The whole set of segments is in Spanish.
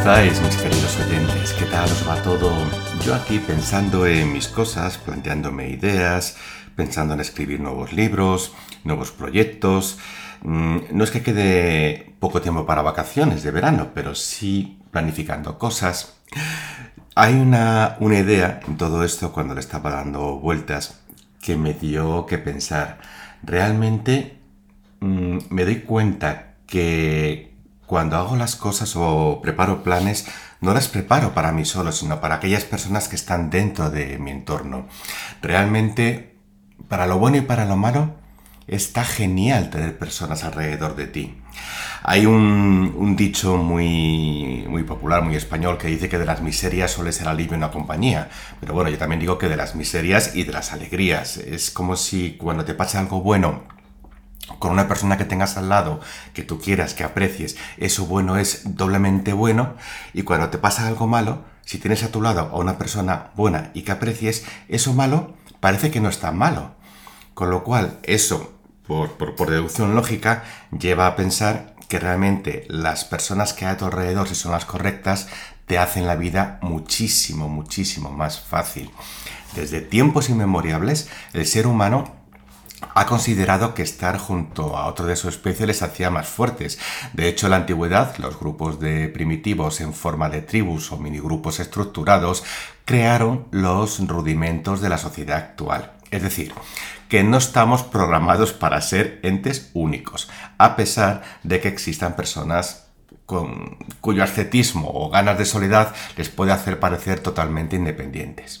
estáis, mis queridos oyentes? ¿Qué tal os va todo? Yo aquí pensando en mis cosas, planteándome ideas, pensando en escribir nuevos libros, nuevos proyectos. Mm, no es que quede poco tiempo para vacaciones de verano, pero sí planificando cosas. Hay una, una idea en todo esto cuando le estaba dando vueltas que me dio que pensar. Realmente mm, me doy cuenta que cuando hago las cosas o preparo planes, no las preparo para mí solo, sino para aquellas personas que están dentro de mi entorno. Realmente, para lo bueno y para lo malo, está genial tener personas alrededor de ti. Hay un, dicho muy, muy popular, muy español, que dice que de las miserias suele ser alivio una compañía. Pero bueno, yo también digo que de las miserias y de las alegrías. Es como si cuando te pasa algo bueno con una persona que tengas al lado, que tú quieras, que aprecies, eso bueno es doblemente bueno. Y cuando te pasa algo malo, si tienes a tu lado a una persona buena y que aprecies, eso malo parece que no es tan malo. Con lo cual, eso, por, por deducción lógica, lleva a pensar que realmente las personas que hay a tu alrededor, si son las correctas, te hacen la vida muchísimo, muchísimo más fácil. Desde tiempos inmemoriales, el ser humano ha considerado que estar junto a otro de su especie les hacía más fuertes. De hecho, en la antigüedad, los grupos de primitivos en forma de tribus o minigrupos estructurados crearon los rudimentos de la sociedad actual. Es decir, que no estamos programados para ser entes únicos, a pesar de que existan personas cuyo ascetismo o ganas de soledad les puede hacer parecer totalmente independientes.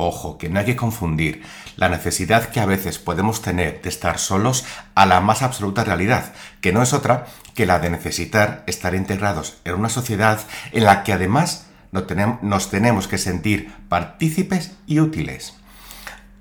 Ojo, que no hay que confundir la necesidad que a veces podemos tener de estar solos a la más absoluta realidad, que no es otra que la de necesitar estar integrados en una sociedad en la que además nos tenemos que sentir partícipes y útiles.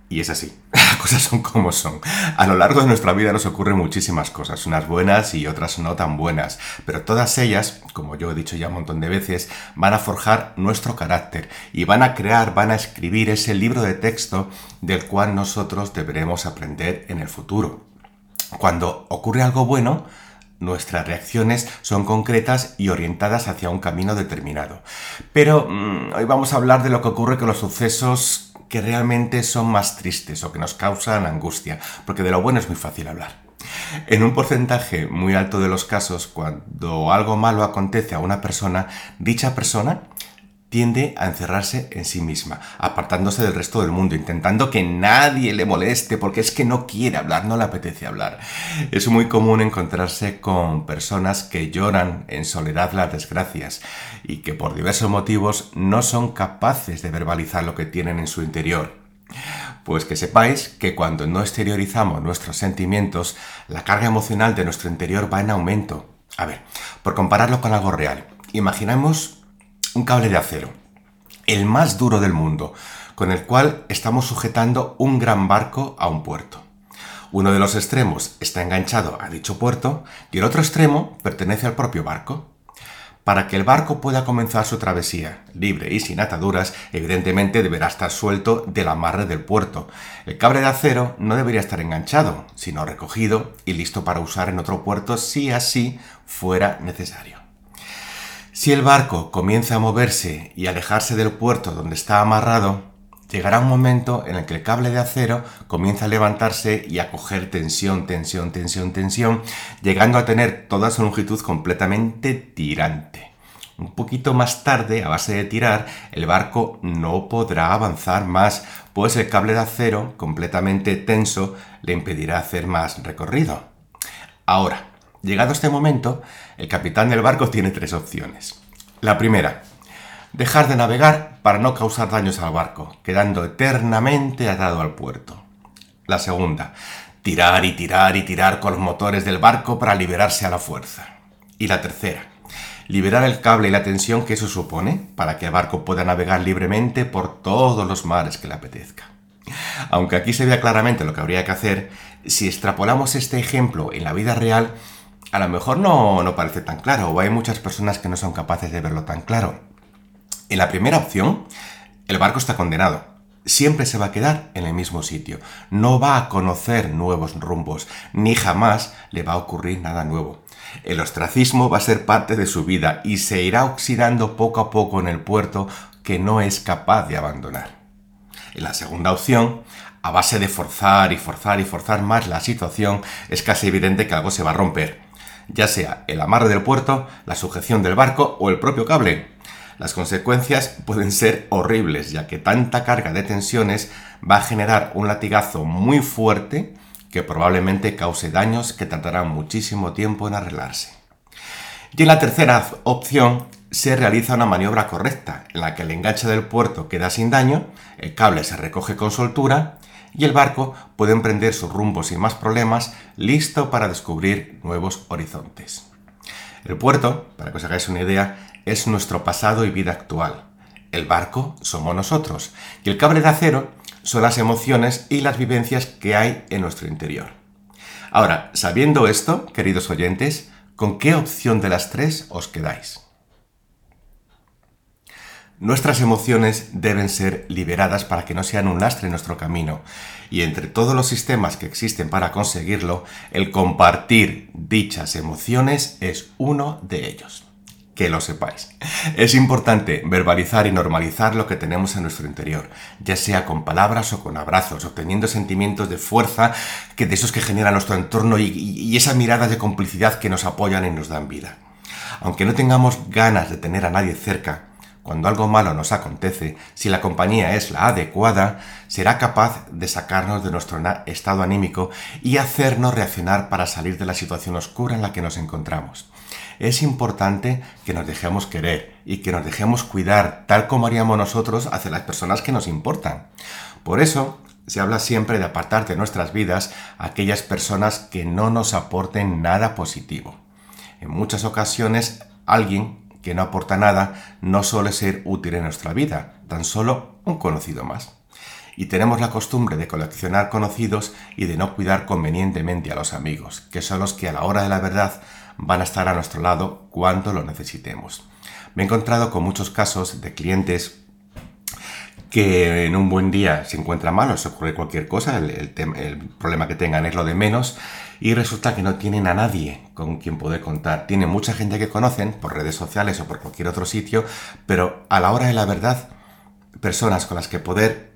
Y es así, las cosas son como son. A lo largo de nuestra vida nos ocurren muchísimas cosas, unas buenas y otras no tan buenas, pero todas ellas, como yo he dicho ya un montón de veces, van a forjar nuestro carácter y van a crear, van a escribir ese libro de texto del cual nosotros deberemos aprender en el futuro. Cuando ocurre algo bueno, Nuestras reacciones son concretas y orientadas hacia un camino determinado. Pero mm, hoy vamos a hablar de lo que ocurre con los sucesos que realmente son más tristes o que nos causan angustia, porque de lo bueno es muy fácil hablar. En un porcentaje muy alto de los casos, cuando algo malo acontece a una persona, dicha persona tiende a encerrarse en sí misma, apartándose del resto del mundo, intentando que nadie le moleste porque es que no quiere hablar, no le apetece hablar. Es muy común encontrarse con personas que lloran en soledad las desgracias y que por diversos motivos no son capaces de verbalizar lo que tienen en su interior. Pues que sepáis que cuando no exteriorizamos nuestros sentimientos, la carga emocional de nuestro interior va en aumento. A ver, por compararlo con algo real, imaginemos un cable de acero, el más duro del mundo, con el cual estamos sujetando un gran barco a un puerto. Uno de los extremos está enganchado a dicho puerto y el otro extremo pertenece al propio barco. Para que el barco pueda comenzar su travesía libre y sin ataduras, evidentemente deberá estar suelto del amarre del puerto. El cable de acero no debería estar enganchado, sino recogido y listo para usar en otro puerto si así fuera necesario. Si el barco comienza a moverse y alejarse del puerto donde está amarrado, llegará un momento en el que el cable de acero comienza a levantarse y a coger tensión, tensión, tensión, tensión, llegando a tener toda su longitud completamente tirante. Un poquito más tarde, a base de tirar, el barco no podrá avanzar más, pues el cable de acero, completamente tenso, le impedirá hacer más recorrido. Ahora, Llegado este momento, el capitán del barco tiene tres opciones. La primera, dejar de navegar para no causar daños al barco, quedando eternamente atado al puerto. La segunda, tirar y tirar y tirar con los motores del barco para liberarse a la fuerza. Y la tercera, liberar el cable y la tensión que eso supone para que el barco pueda navegar libremente por todos los mares que le apetezca. Aunque aquí se vea claramente lo que habría que hacer, si extrapolamos este ejemplo en la vida real, a lo mejor no, no parece tan claro o hay muchas personas que no son capaces de verlo tan claro. En la primera opción, el barco está condenado. Siempre se va a quedar en el mismo sitio. No va a conocer nuevos rumbos, ni jamás le va a ocurrir nada nuevo. El ostracismo va a ser parte de su vida y se irá oxidando poco a poco en el puerto que no es capaz de abandonar. En la segunda opción, a base de forzar y forzar y forzar más la situación, es casi evidente que algo se va a romper, ya sea el amarre del puerto, la sujeción del barco o el propio cable. Las consecuencias pueden ser horribles, ya que tanta carga de tensiones va a generar un latigazo muy fuerte que probablemente cause daños que tardarán muchísimo tiempo en arreglarse. Y en la tercera opción se realiza una maniobra correcta, en la que el enganche del puerto queda sin daño, el cable se recoge con soltura y el barco puede emprender su rumbo sin más problemas, listo para descubrir nuevos horizontes. El puerto, para que os hagáis una idea, es nuestro pasado y vida actual. El barco somos nosotros y el cable de acero son las emociones y las vivencias que hay en nuestro interior. Ahora, sabiendo esto, queridos oyentes, ¿con qué opción de las tres os quedáis? Nuestras emociones deben ser liberadas para que no sean un lastre en nuestro camino. Y entre todos los sistemas que existen para conseguirlo, el compartir dichas emociones es uno de ellos que lo sepáis. Es importante verbalizar y normalizar lo que tenemos en nuestro interior, ya sea con palabras o con abrazos, obteniendo sentimientos de fuerza que de esos que generan nuestro entorno y, y esas miradas de complicidad que nos apoyan y nos dan vida. Aunque no tengamos ganas de tener a nadie cerca, cuando algo malo nos acontece, si la compañía es la adecuada, será capaz de sacarnos de nuestro estado anímico y hacernos reaccionar para salir de la situación oscura en la que nos encontramos es importante que nos dejemos querer y que nos dejemos cuidar tal como haríamos nosotros hacia las personas que nos importan. Por eso se habla siempre de apartar de nuestras vidas a aquellas personas que no nos aporten nada positivo. En muchas ocasiones alguien que no aporta nada no suele ser útil en nuestra vida, tan solo un conocido más. Y tenemos la costumbre de coleccionar conocidos y de no cuidar convenientemente a los amigos, que son los que a la hora de la verdad van a estar a nuestro lado cuando lo necesitemos. Me he encontrado con muchos casos de clientes que en un buen día se encuentran mal se ocurre cualquier cosa, el, el, problema que tengan es lo de menos y resulta que no tienen a nadie con quien poder contar. Tienen mucha gente que conocen por redes sociales o por cualquier otro sitio, pero a la hora de la verdad, personas con las que poder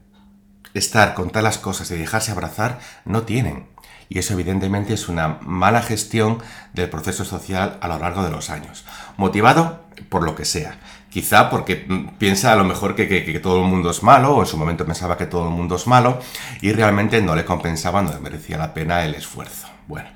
estar, contar las cosas y dejarse abrazar, no tienen y eso evidentemente es una mala gestión del proceso social a lo largo de los años. Motivado por lo que sea. Quizá porque mm, piensa a lo mejor que, todo el mundo es malo, o en su momento pensaba que todo el mundo es malo, y realmente no le compensaba, no le merecía la pena el esfuerzo. Bueno,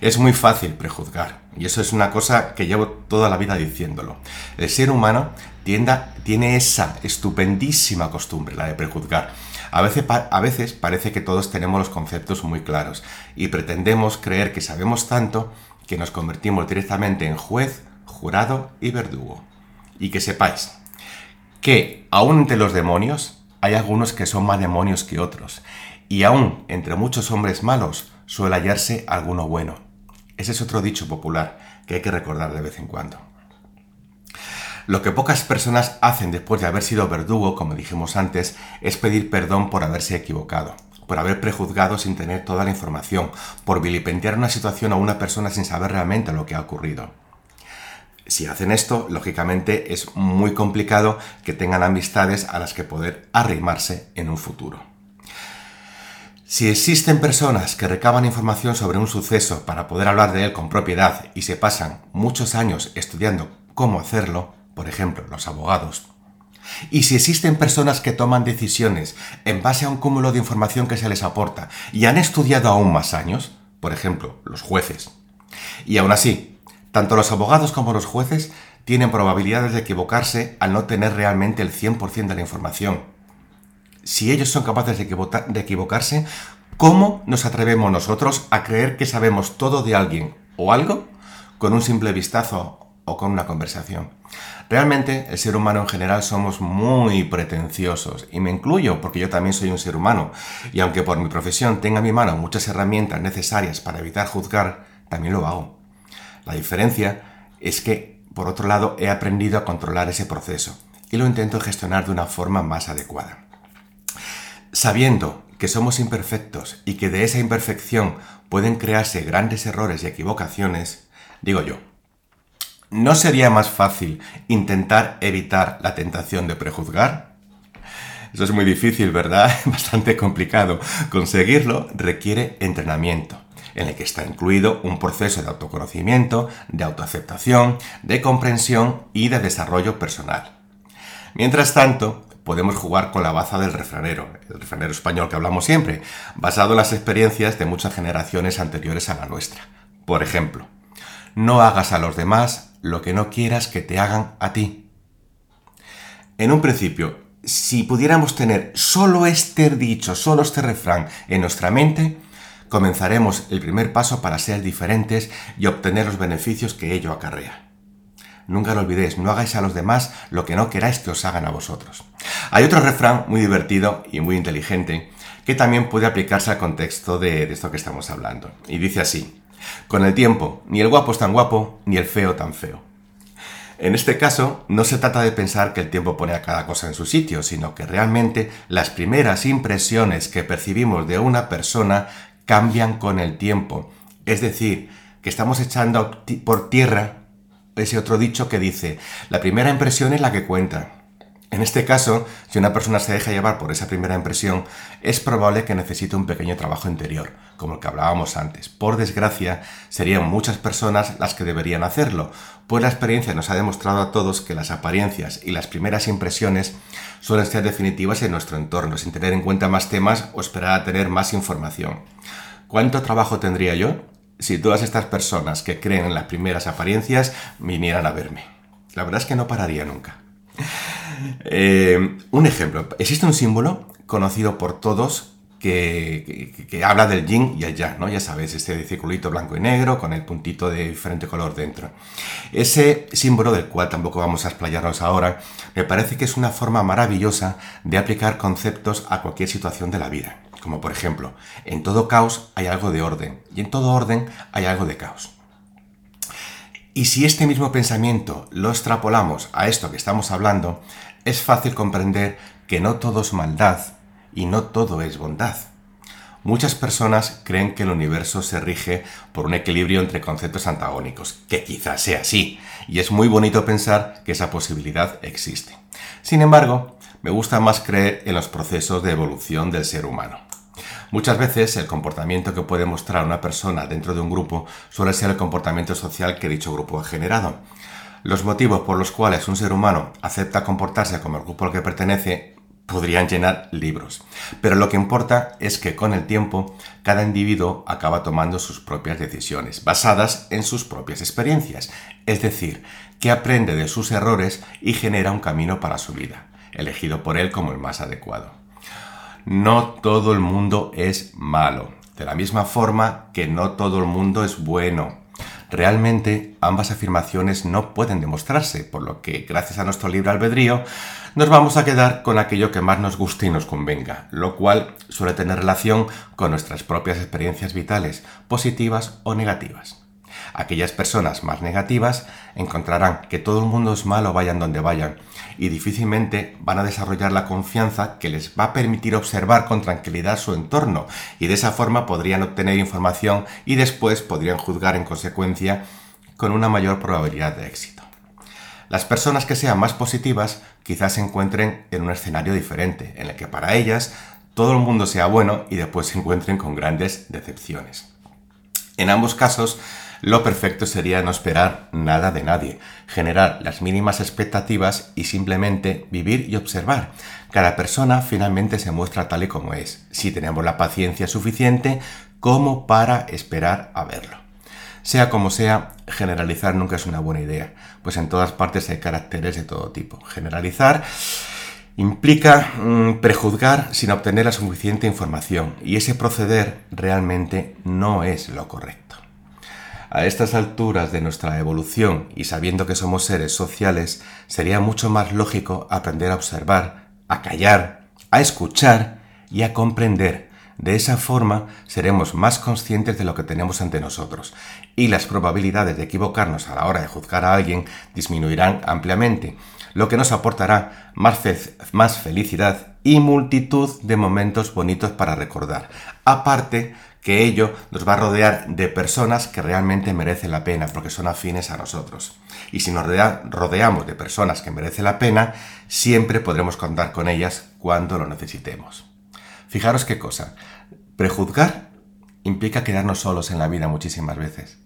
es muy fácil prejuzgar, y eso es una cosa que llevo toda la vida diciéndolo. El ser humano tiene esa estupendísima costumbre, la de prejuzgar. A veces, a veces parece que todos tenemos los conceptos muy claros y pretendemos creer que sabemos tanto que nos convertimos directamente en juez, jurado y verdugo. Y que sepáis que aún entre los demonios hay algunos que son más demonios que otros, y aún entre muchos hombres malos suele hallarse alguno bueno. Ese es otro dicho popular que hay que recordar de vez en cuando. Lo que pocas personas hacen después de haber sido verdugo, como dijimos antes, es pedir perdón por haberse equivocado, por haber prejuzgado sin tener toda la información, por vilipendiar una situación a una persona sin saber realmente lo que ha ocurrido. Si hacen esto, lógicamente es muy complicado que tengan amistades a las que poder arrimarse en un futuro. Si existen personas que recaban información sobre un suceso para poder hablar de él con propiedad y se pasan muchos años estudiando cómo hacerlo, por ejemplo, los abogados. Y si existen personas que toman decisiones en base a un cúmulo de información que se les aporta y han estudiado aún más años, por ejemplo, los jueces. Y aún así, tanto los abogados como los jueces tienen probabilidades de equivocarse al no tener realmente el 100% de la información. Si ellos son capaces de, equivocarse, ¿cómo nos atrevemos nosotros a creer que sabemos todo de alguien o algo con un simple vistazo o con una conversación? Realmente el ser humano en general somos muy pretenciosos y me incluyo porque yo también soy un ser humano y aunque por mi profesión tenga en mi mano muchas herramientas necesarias para evitar juzgar, también lo hago. La diferencia es que, por otro lado, he aprendido a controlar ese proceso y lo intento gestionar de una forma más adecuada. Sabiendo que somos imperfectos y que de esa imperfección pueden crearse grandes errores y equivocaciones, Digo yo, ¿no sería más fácil intentar evitar la tentación de prejuzgar? Eso es muy difícil, ¿verdad? Bastante complicado. Conseguirlo requiere entrenamiento en el que está incluido un proceso de autoconocimiento, de autoaceptación, de comprensión y de desarrollo personal. Mientras tanto, podemos jugar con la baza del refranero, el refranero español que hablamos siempre, basado en las experiencias de muchas generaciones anteriores a la nuestra. Por ejemplo, no hagas a los demás lo que no quieras que te hagan a ti. En un principio, si pudiéramos tener solo este dicho, solo este refrán en nuestra mente, comenzaremos el primer paso para ser diferentes y obtener los beneficios que ello acarrea. Nunca lo olvidéis, no hagáis a los demás lo que no queráis que os hagan a vosotros. Hay otro refrán muy divertido y muy inteligente que también puede aplicarse al contexto de, esto que estamos hablando. Y dice así, con el tiempo, ni el guapo es tan guapo, ni el feo tan feo. En este caso, no se trata de pensar que el tiempo pone a cada cosa en su sitio, sino que realmente las primeras impresiones que percibimos de una persona cambian con el tiempo. Es decir, que estamos echando por tierra ese otro dicho que dice, la primera impresión es la que cuenta. En este caso, si una persona se deja llevar por esa primera impresión, es probable que necesite un pequeño trabajo interior, como el que hablábamos antes. Por desgracia, serían muchas personas las que deberían hacerlo, pues la experiencia nos ha demostrado a todos que las apariencias y las primeras impresiones suelen ser definitivas en nuestro entorno, sin tener en cuenta más temas o esperar a tener más información. ¿Cuánto trabajo tendría yo si todas estas personas que creen en las primeras apariencias vinieran a verme? La verdad es que no pararía nunca. Eh, un ejemplo, existe un símbolo conocido por todos que, habla del yin y el yang, ¿no? Ya sabes, este circulito blanco y negro con el puntito de diferente color dentro. Ese símbolo, del cual tampoco vamos a explayarnos ahora, me parece que es una forma maravillosa de aplicar conceptos a cualquier situación de la vida. Como por ejemplo, en todo caos hay algo de orden y en todo orden hay algo de caos. Y si este mismo pensamiento lo extrapolamos a esto que estamos hablando, es fácil comprender que no todo es maldad y no todo es bondad. Muchas personas creen que el universo se rige por un equilibrio entre conceptos antagónicos, que quizás sea así, y es muy bonito pensar que esa posibilidad existe. Sin embargo, me gusta más creer en los procesos de evolución del ser humano. Muchas veces el comportamiento que puede mostrar una persona dentro de un grupo suele ser el comportamiento social que dicho grupo ha generado. Los motivos por los cuales un ser humano acepta comportarse como el grupo al que pertenece podrían llenar libros. Pero lo que importa es que con el tiempo cada individuo acaba tomando sus propias decisiones, basadas en sus propias experiencias, es decir, que aprende de sus errores y genera un camino para su vida, elegido por él como el más adecuado. No todo el mundo es malo, de la misma forma que no todo el mundo es bueno. Realmente ambas afirmaciones no pueden demostrarse, por lo que gracias a nuestro libre albedrío nos vamos a quedar con aquello que más nos guste y nos convenga, lo cual suele tener relación con nuestras propias experiencias vitales, positivas o negativas. Aquellas personas más negativas encontrarán que todo el mundo es malo vayan donde vayan y difícilmente van a desarrollar la confianza que les va a permitir observar con tranquilidad su entorno y de esa forma podrían obtener información y después podrían juzgar en consecuencia con una mayor probabilidad de éxito. Las personas que sean más positivas quizás se encuentren en un escenario diferente, en el que para ellas todo el mundo sea bueno y después se encuentren con grandes decepciones. En ambos casos, lo perfecto sería no esperar nada de nadie, generar las mínimas expectativas y simplemente vivir y observar. Cada persona finalmente se muestra tal y como es, si tenemos la paciencia suficiente como para esperar a verlo. Sea como sea, generalizar nunca es una buena idea, pues en todas partes hay caracteres de todo tipo. Generalizar implica mm, prejuzgar sin obtener la suficiente información y ese proceder realmente no es lo correcto. A estas alturas de nuestra evolución y sabiendo que somos seres sociales, sería mucho más lógico aprender a observar, a callar, a escuchar y a comprender. De esa forma seremos más conscientes de lo que tenemos ante nosotros y las probabilidades de equivocarnos a la hora de juzgar a alguien disminuirán ampliamente, lo que nos aportará más, más felicidad y multitud de momentos bonitos para recordar, aparte que ello nos va a rodear de personas que realmente merecen la pena porque son afines a nosotros. Y si nos rodeamos de personas que merecen la pena, siempre podremos contar con ellas cuando lo necesitemos. Fijaros qué cosa. Prejuzgar implica quedarnos solos en la vida muchísimas veces.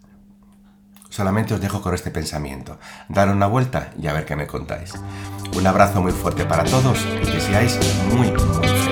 Solamente os dejo con este pensamiento. Dar una vuelta y a ver qué me contáis. Un abrazo muy fuerte para todos y que seáis muy, muy.